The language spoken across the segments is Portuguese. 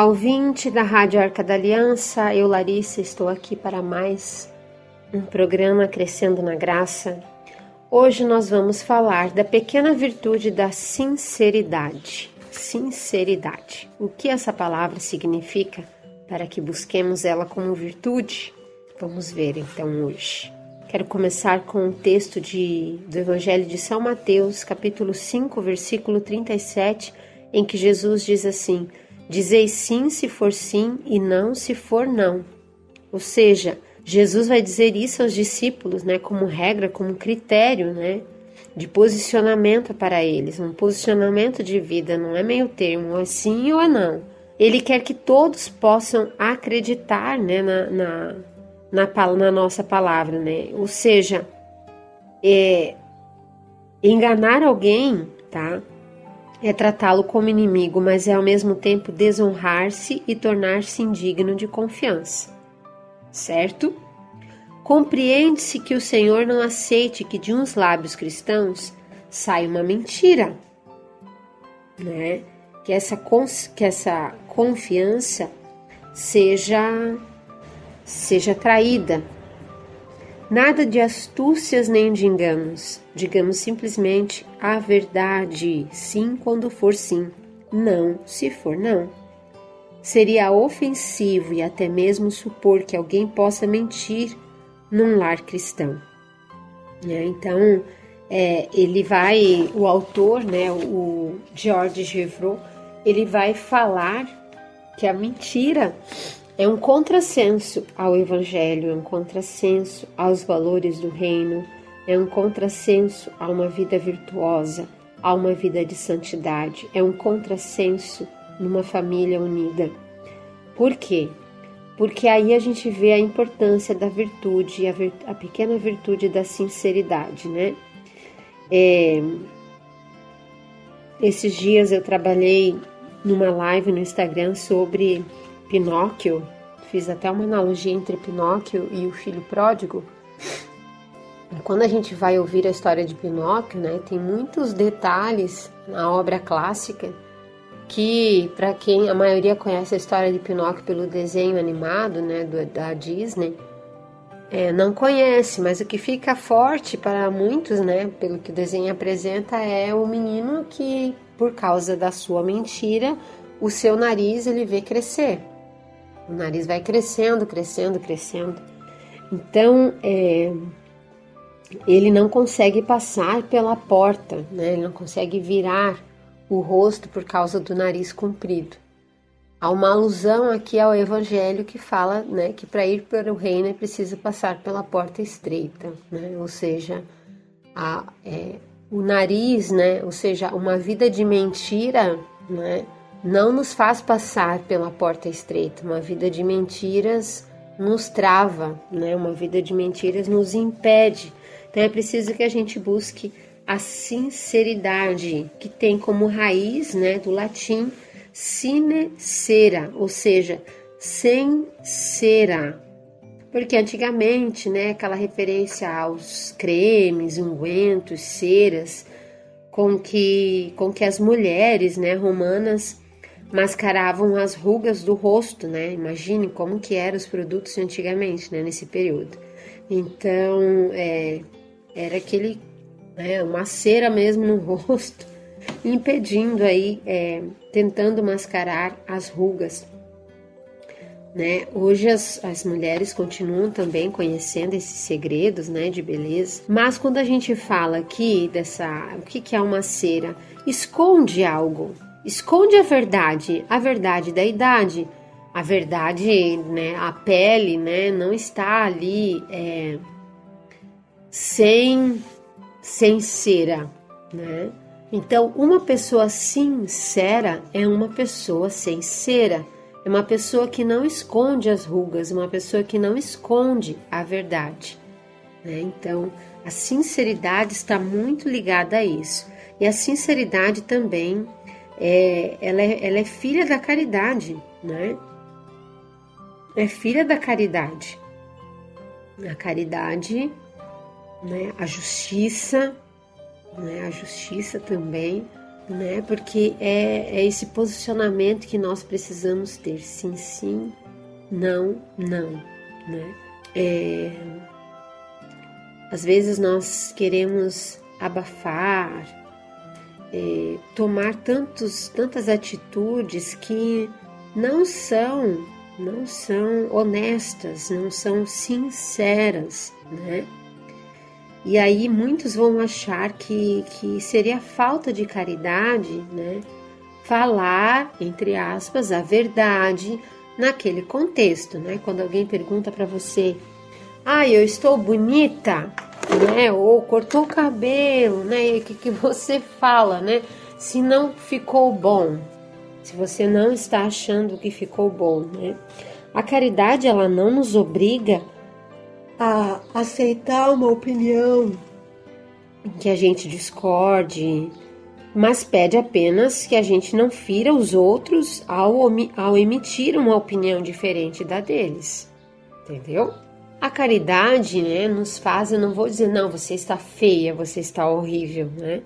Olá, ouvinte da Rádio Arca da Aliança. Eu, Larissa, estou aqui para mais um programa Crescendo na Graça. Hoje nós vamos falar da pequena virtude da sinceridade. Sinceridade. O que essa palavra significa para que busquemos ela como virtude? Vamos ver então hoje. Quero começar com um texto de, do Evangelho de São Mateus, capítulo 5, versículo 37, em que Jesus diz assim: Dizei sim se for sim e não se for não. Ou seja, Jesus vai dizer isso aos discípulos, né, como regra, como critério, né, de posicionamento para eles, um posicionamento de vida, não é meio termo, é sim ou é não. Ele quer que todos possam acreditar, né, na, na, na, na nossa palavra, né, ou seja, é, enganar alguém, tá, é tratá-lo como inimigo, mas é ao mesmo tempo desonrar-se e tornar-se indigno de confiança. Certo? Compreende-se que o Senhor não aceite que de uns lábios cristãos saia uma mentira, né? Que essa, que essa confiança seja seja traída, Nada de astúcias nem de enganos. Digamos simplesmente a verdade, sim quando for sim, não se for não. Seria ofensivo e até mesmo supor que alguém possa mentir num lar cristão. É, então, é, ele vai, o autor, né, o George Gevreau, ele vai falar que a mentira é um contrassenso ao Evangelho, é um contrassenso aos valores do reino, é um contrassenso a uma vida virtuosa, a uma vida de santidade, é um contrassenso numa família unida. Por quê? Porque aí a gente vê a importância da virtude, a, a pequena virtude da sinceridade, né? É, esses dias eu trabalhei numa live no Instagram sobre Pinóquio, fiz até uma analogia entre Pinóquio e o filho pródigo. Quando a gente vai ouvir a história de Pinóquio, né, tem muitos detalhes na obra clássica que, para quem a maioria conhece a história de Pinóquio pelo desenho animado, né, da Disney, é, não conhece, mas o que fica forte para muitos, né, pelo que o desenho apresenta, é o menino que, por causa da sua mentira, o seu nariz ele vê crescer. O nariz vai crescendo, crescendo, crescendo. Então, é, ele não consegue passar pela porta, né? ele não consegue virar o rosto por causa do nariz comprido. Há uma alusão aqui ao Evangelho que fala né, que para ir para o reino é preciso passar pela porta estreita, né? ou seja, a, é, o nariz, né? ou seja, uma vida de mentira, né? Não nos faz passar pela porta estreita. Uma vida de mentiras nos trava, né? Uma vida de mentiras nos impede. Então é preciso que a gente busque a sinceridade, que tem como raiz, né, do latim sine cera, ou seja, sem cera. Porque antigamente, né, aquela referência aos cremes, ungüentos, ceras, com que com que as mulheres, né, romanas mascaravam as rugas do rosto, né? Imagine como que eram os produtos antigamente, né? Nesse período. Então, é, era aquele, né, uma cera mesmo no rosto, impedindo aí, é, tentando mascarar as rugas. Né? Hoje as, as mulheres continuam também conhecendo esses segredos né, de beleza, mas quando a gente fala aqui dessa, o que, que é uma cera, esconde algo, esconde a verdade, a verdade da idade, a verdade, né, a pele, né, não está ali é, sem, sem cera, né? Então, uma pessoa sincera é uma pessoa sem cera, é uma pessoa que não esconde as rugas, uma pessoa que não esconde a verdade. Né? Então, a sinceridade está muito ligada a isso. E a sinceridade também é, ela, é, ela é filha da caridade, né? É filha da caridade. A caridade, né? A justiça, né? A justiça também, né? Porque é, é esse posicionamento que nós precisamos ter. Sim, sim, não, não, né? É, às vezes nós queremos abafar, é, tomar tantos, tantas atitudes que não são, não são honestas, não são sinceras, né? E aí muitos vão achar que, que seria falta de caridade, né? Falar, entre aspas, a verdade naquele contexto, né? Quando alguém pergunta para você, ah, eu estou bonita, né? Ou cortou o cabelo, né? O que, que você fala, né? Se não ficou bom, se você não está achando que ficou bom, né? A caridade ela não nos obriga a aceitar uma opinião que a gente discorde, mas pede apenas que a gente não fira os outros ao, ao emitir uma opinião diferente da deles. Entendeu? A caridade, né, nos faz, eu não vou dizer, não, você está feia, você está horrível, né?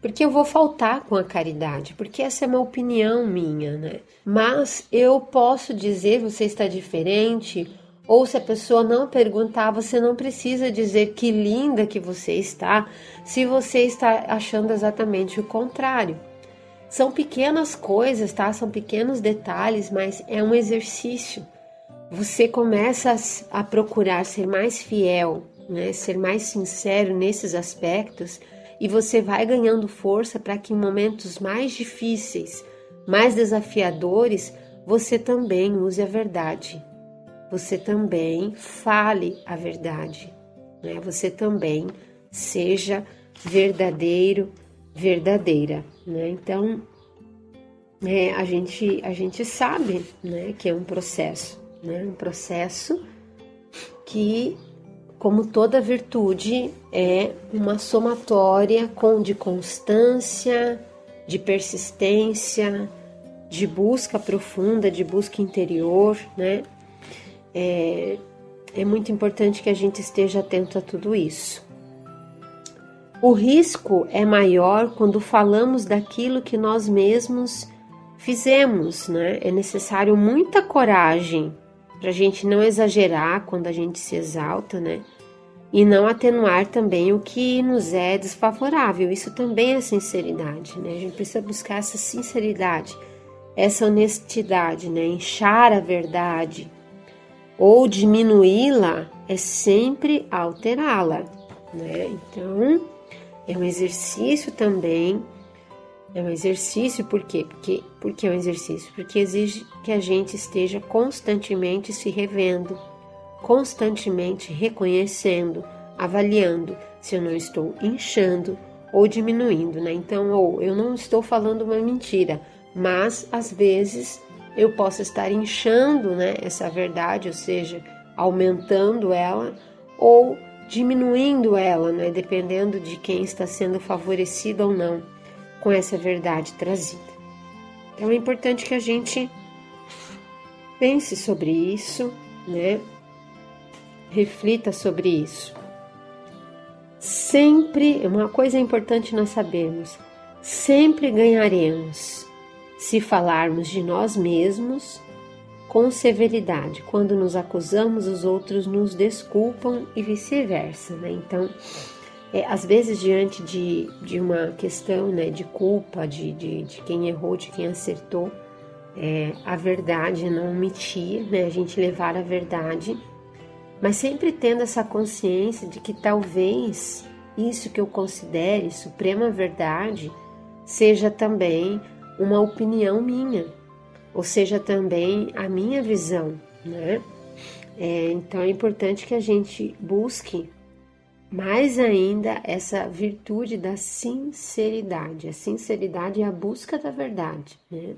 Porque eu vou faltar com a caridade, porque essa é uma opinião minha, né? Mas eu posso dizer, você está diferente, ou se a pessoa não perguntar, você não precisa dizer que linda que você está, se você está achando exatamente o contrário. São pequenas coisas, tá? São pequenos detalhes, mas é um exercício você começa a, procurar ser mais fiel, né, ser mais sincero nesses aspectos e você vai ganhando força para que em momentos mais difíceis, mais desafiadores, você também use a verdade. Você também fale a verdade, né? Você também seja verdadeiro, verdadeira, né? Então, é, a gente a gente sabe, né, que é um processo né? um processo que, como toda virtude, é uma somatória com de constância, de persistência, de busca profunda, de busca interior, né? É, é muito importante que a gente esteja atento a tudo isso. O risco é maior quando falamos daquilo que nós mesmos fizemos, né? É necessário muita coragem para a gente não exagerar quando a gente se exalta, né? E não atenuar também o que nos é desfavorável. Isso também é sinceridade, né? A gente precisa buscar essa sinceridade, essa honestidade, né? Inchar a verdade ou diminuí-la é sempre alterá-la, né? Então, é um exercício também é um exercício, por quê? Porque, porque é um exercício? Porque exige que a gente esteja constantemente se revendo, constantemente reconhecendo, avaliando se eu não estou inchando ou diminuindo, né? Então, ou eu não estou falando uma mentira, mas às vezes eu posso estar inchando, né, essa verdade, ou seja, aumentando ela ou diminuindo ela, né, dependendo de quem está sendo favorecido ou não com essa verdade trazida. Então é importante que a gente pense sobre isso, né? Reflita sobre isso. Sempre, uma coisa importante nós sabemos, sempre ganharemos se falarmos de nós mesmos com severidade. Quando nos acusamos, os outros nos desculpam e vice-versa, né? Então, é, às vezes diante de, de uma questão né, de culpa, de, de, de quem errou, de quem acertou, é, a verdade não omitir, né, a gente levar a verdade, mas sempre tendo essa consciência de que talvez isso que eu considere suprema verdade seja também uma opinião minha, ou seja também a minha visão, né? É, então é importante que a gente busque mais ainda essa virtude da sinceridade. A sinceridade é a busca da verdade. Né?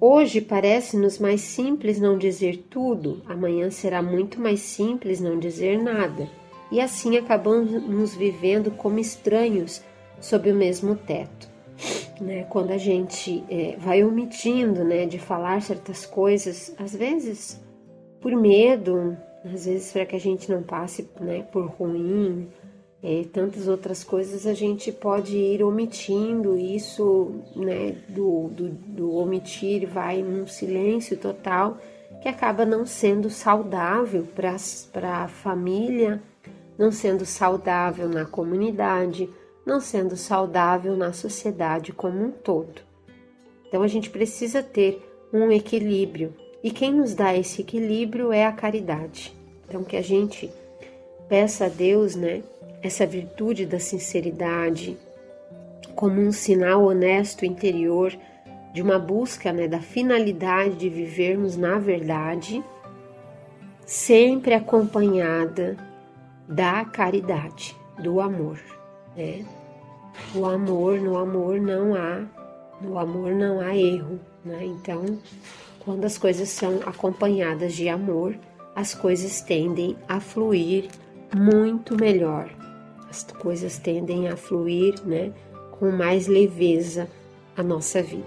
Hoje parece-nos mais simples não dizer tudo, amanhã será muito mais simples não dizer nada. E assim acabamos vivendo como estranhos sob o mesmo teto. Né? Quando a gente é, vai omitindo né, de falar certas coisas, às vezes por medo, às vezes para que a gente não passe né, por ruim, é, tantas outras coisas a gente pode ir omitindo isso, né? Do, do, do omitir vai num silêncio total que acaba não sendo saudável para a família, não sendo saudável na comunidade, não sendo saudável na sociedade como um todo. Então a gente precisa ter um equilíbrio e quem nos dá esse equilíbrio é a caridade. Então que a gente peça a Deus, né, essa virtude da sinceridade como um sinal honesto interior de uma busca, né, da finalidade de vivermos na verdade, sempre acompanhada da caridade, do amor, né? O amor, no amor não há, no amor não há erro, né? Então, quando as coisas são acompanhadas de amor, as coisas tendem a fluir muito melhor. As coisas tendem a fluir, né, com mais leveza a nossa vida.